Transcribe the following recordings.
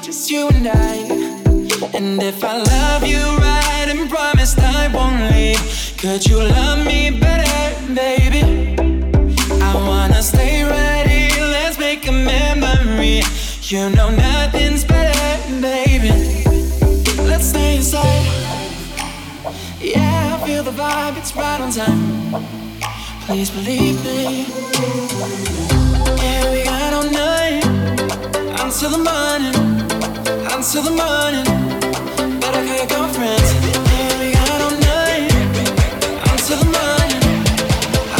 just you and I. And if I love you right and promised I won't leave, could you love me better, baby? I wanna stay right here, let's make a memory. You know nothing's better, baby. Let's stay inside. Yeah, I feel the vibe, it's right on time. Please believe me. Yeah, we got all night until the morning, until the morning. Better call your all night until the morning,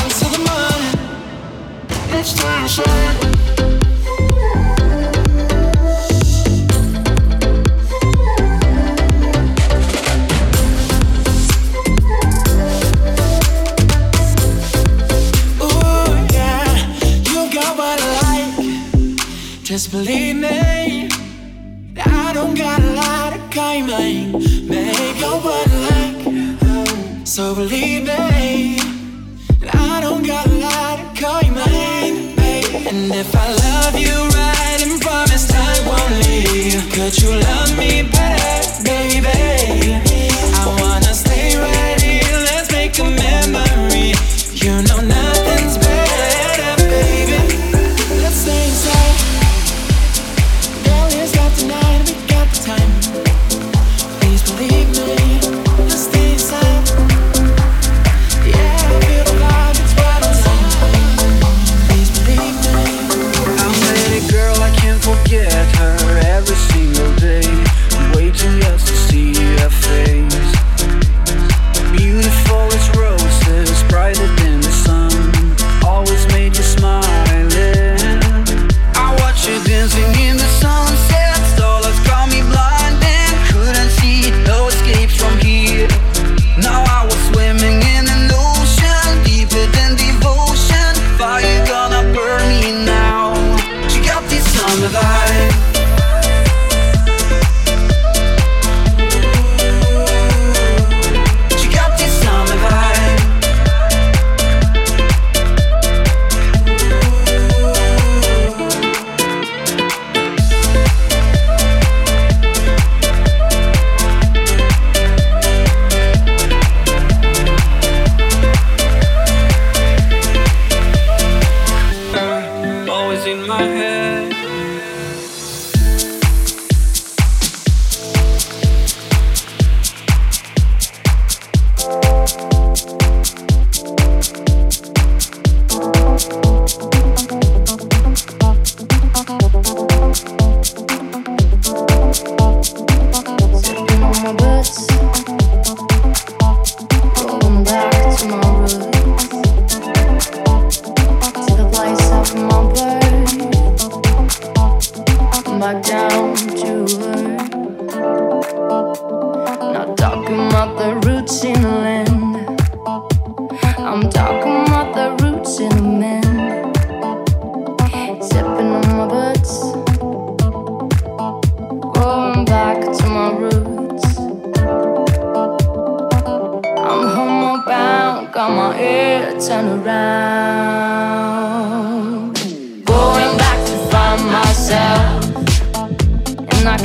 until the morning. Inside. Ooh, Just believe me. I don't got a lot of claiming. Make what I like. So believe me. I don't got a lot of claiming. And if I love you right and promised I won't leave, could you love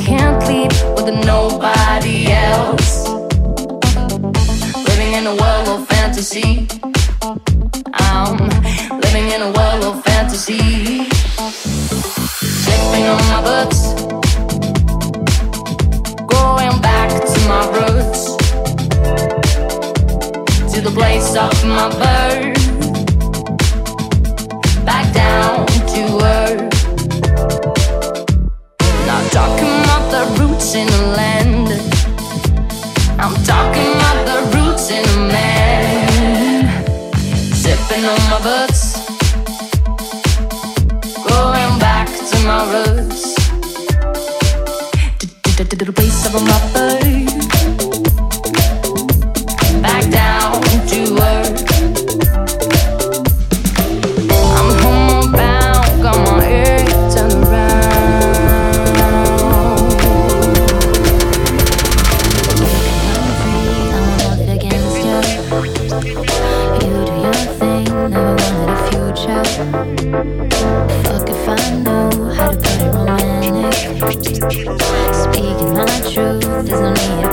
can't leave with nobody else. Living in a world of fantasy. I'm living in a world of fantasy. Slipping on my boots going back to my roots, to the place of my birth, back down to earth. Sipping on my boots, going back to my roots the place of my birth. love is no need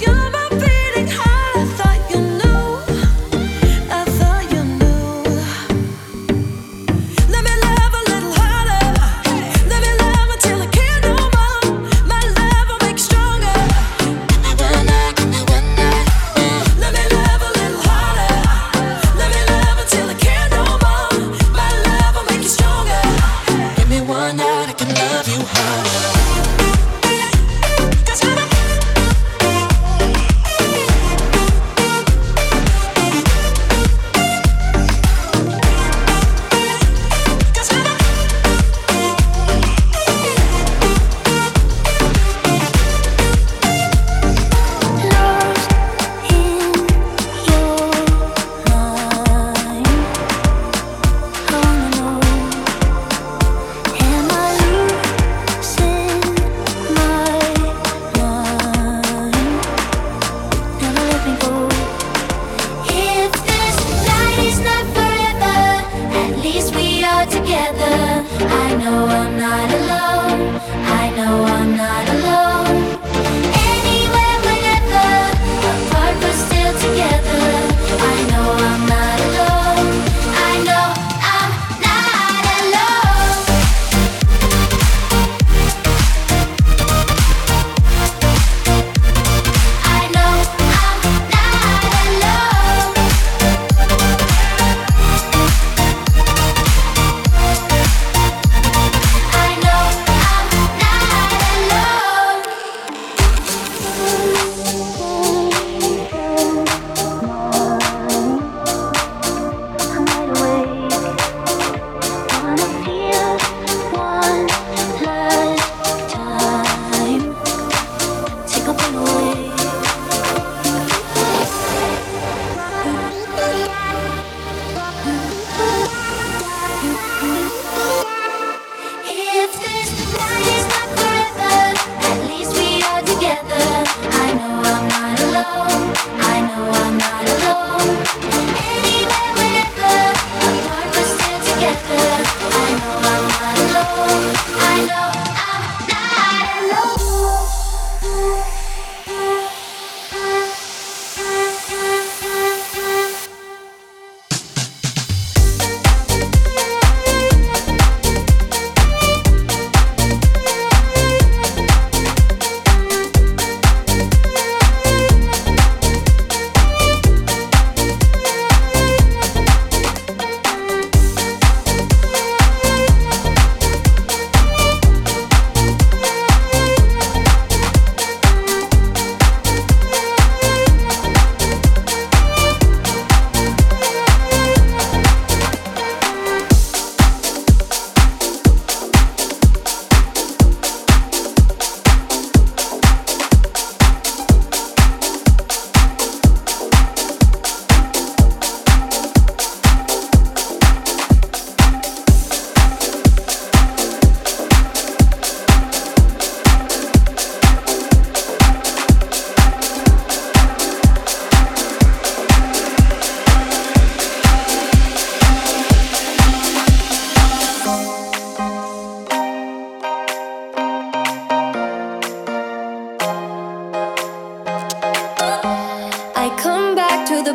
You're my.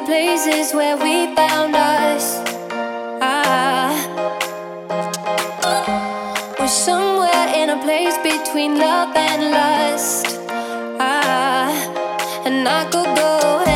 places where we found us. Ah, we're somewhere in a place between love and lust. Ah, and I could go.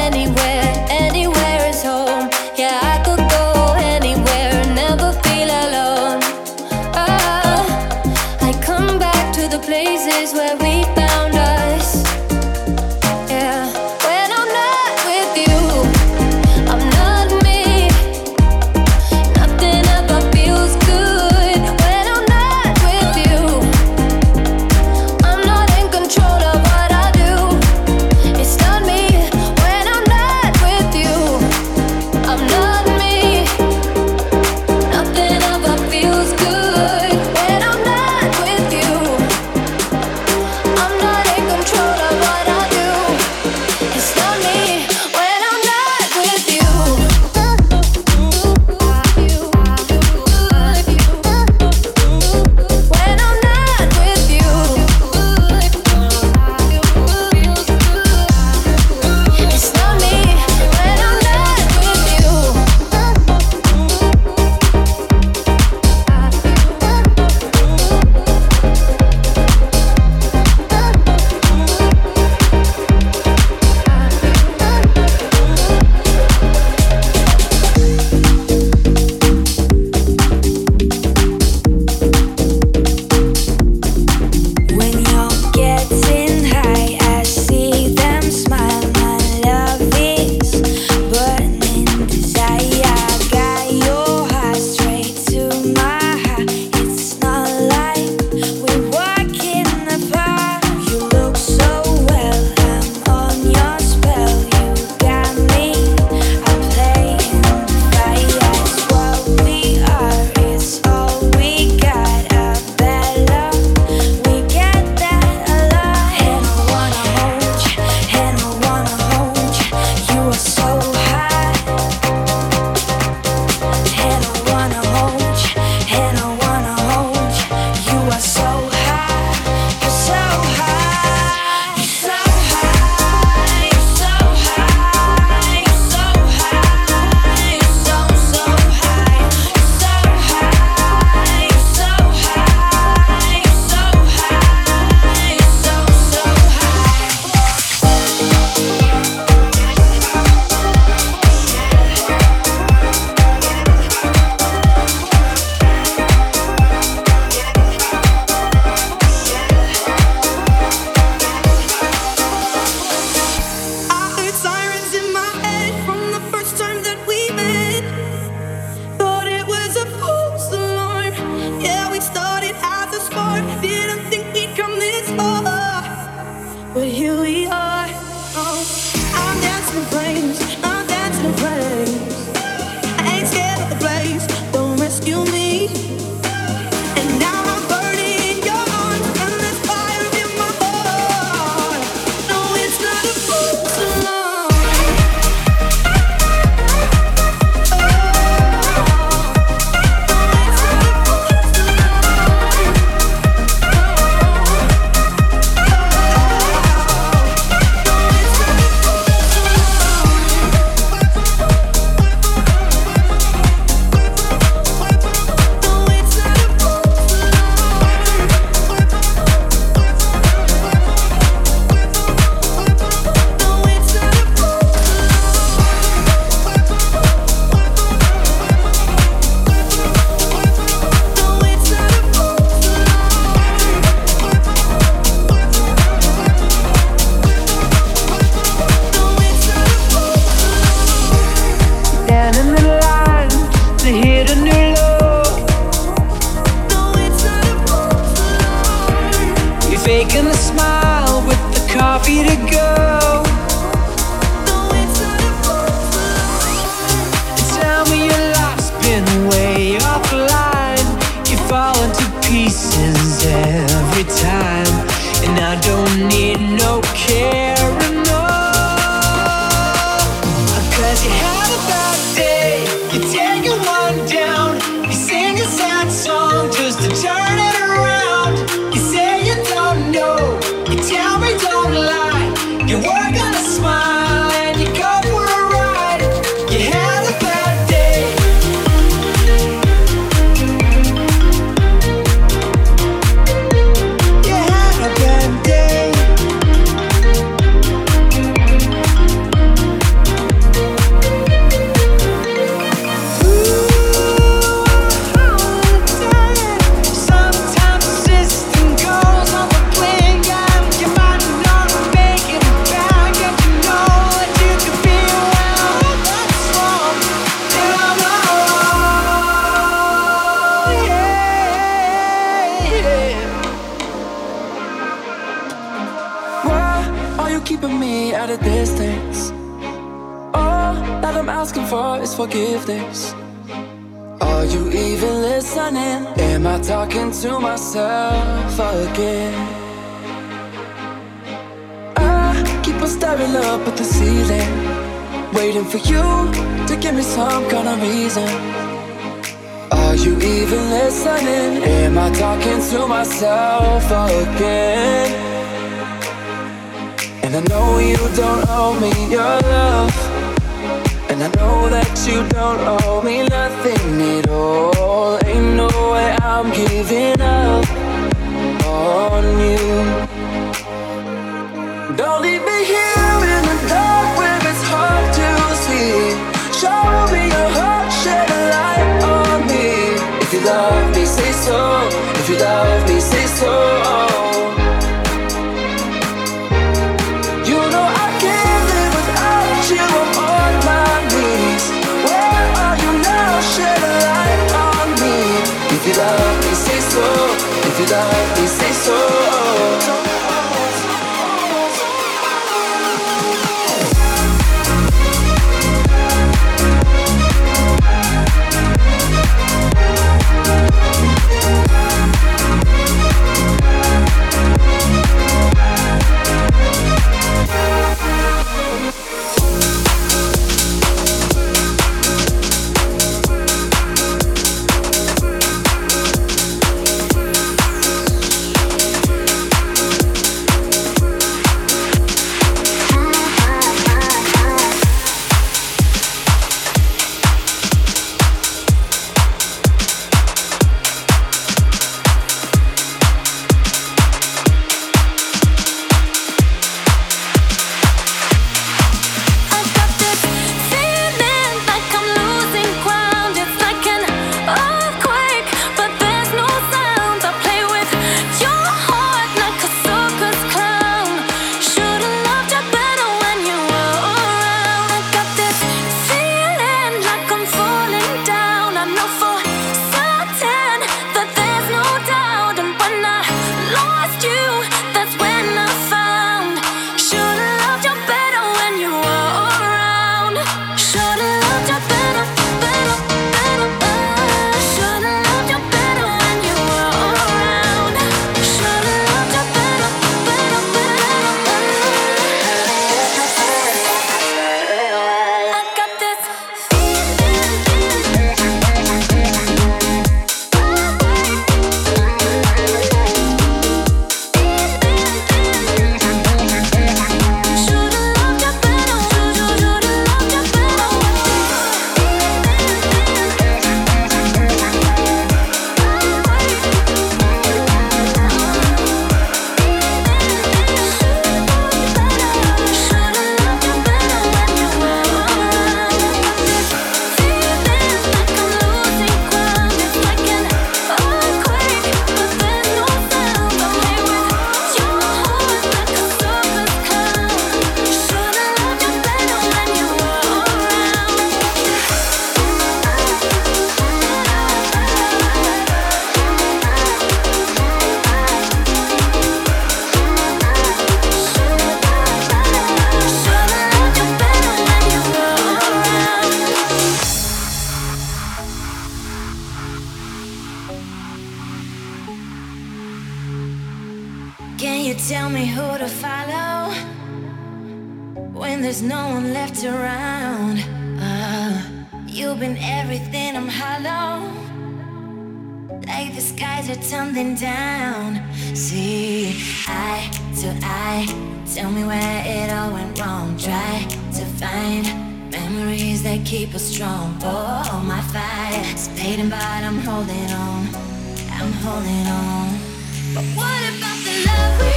What about the love we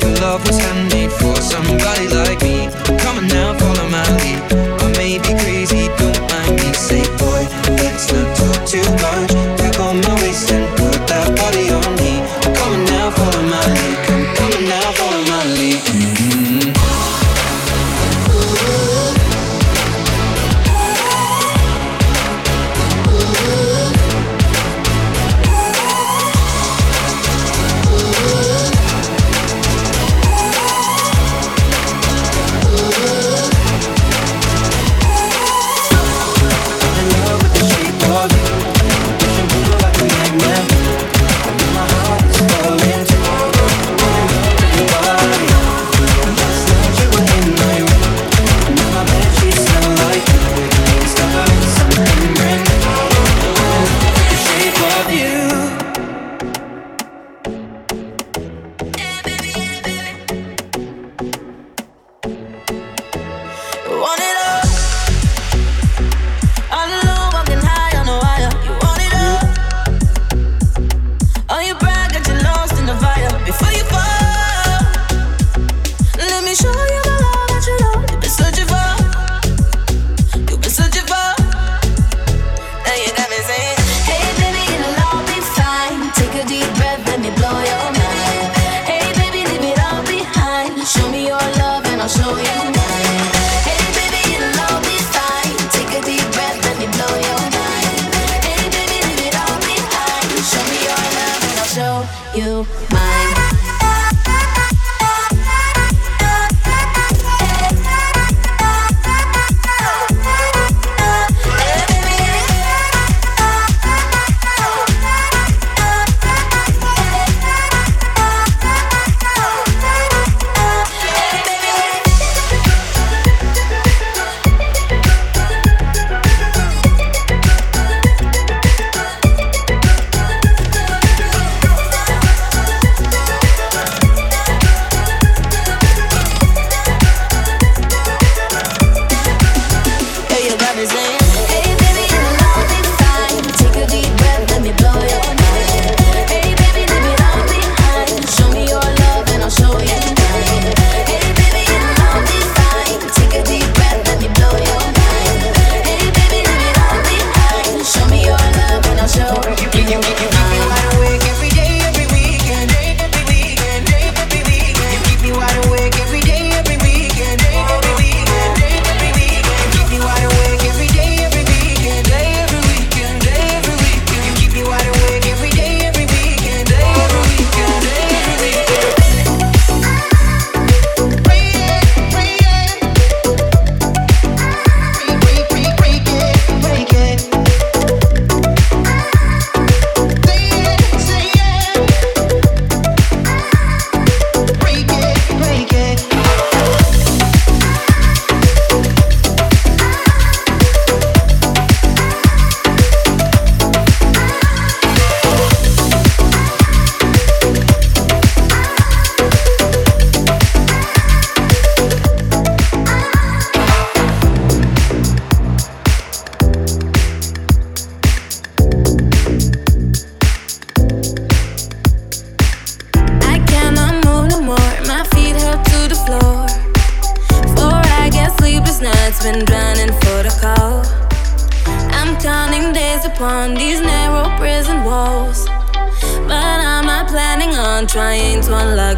know you're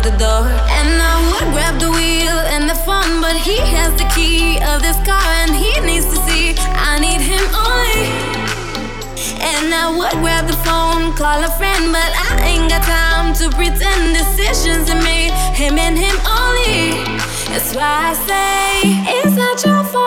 the door. And I would grab the wheel and the phone, but he has the key of this car and he needs to see I need him only. And I would grab the phone, call a friend, but I ain't got time to pretend decisions are made. Him and him only. That's why I say it's not your fault.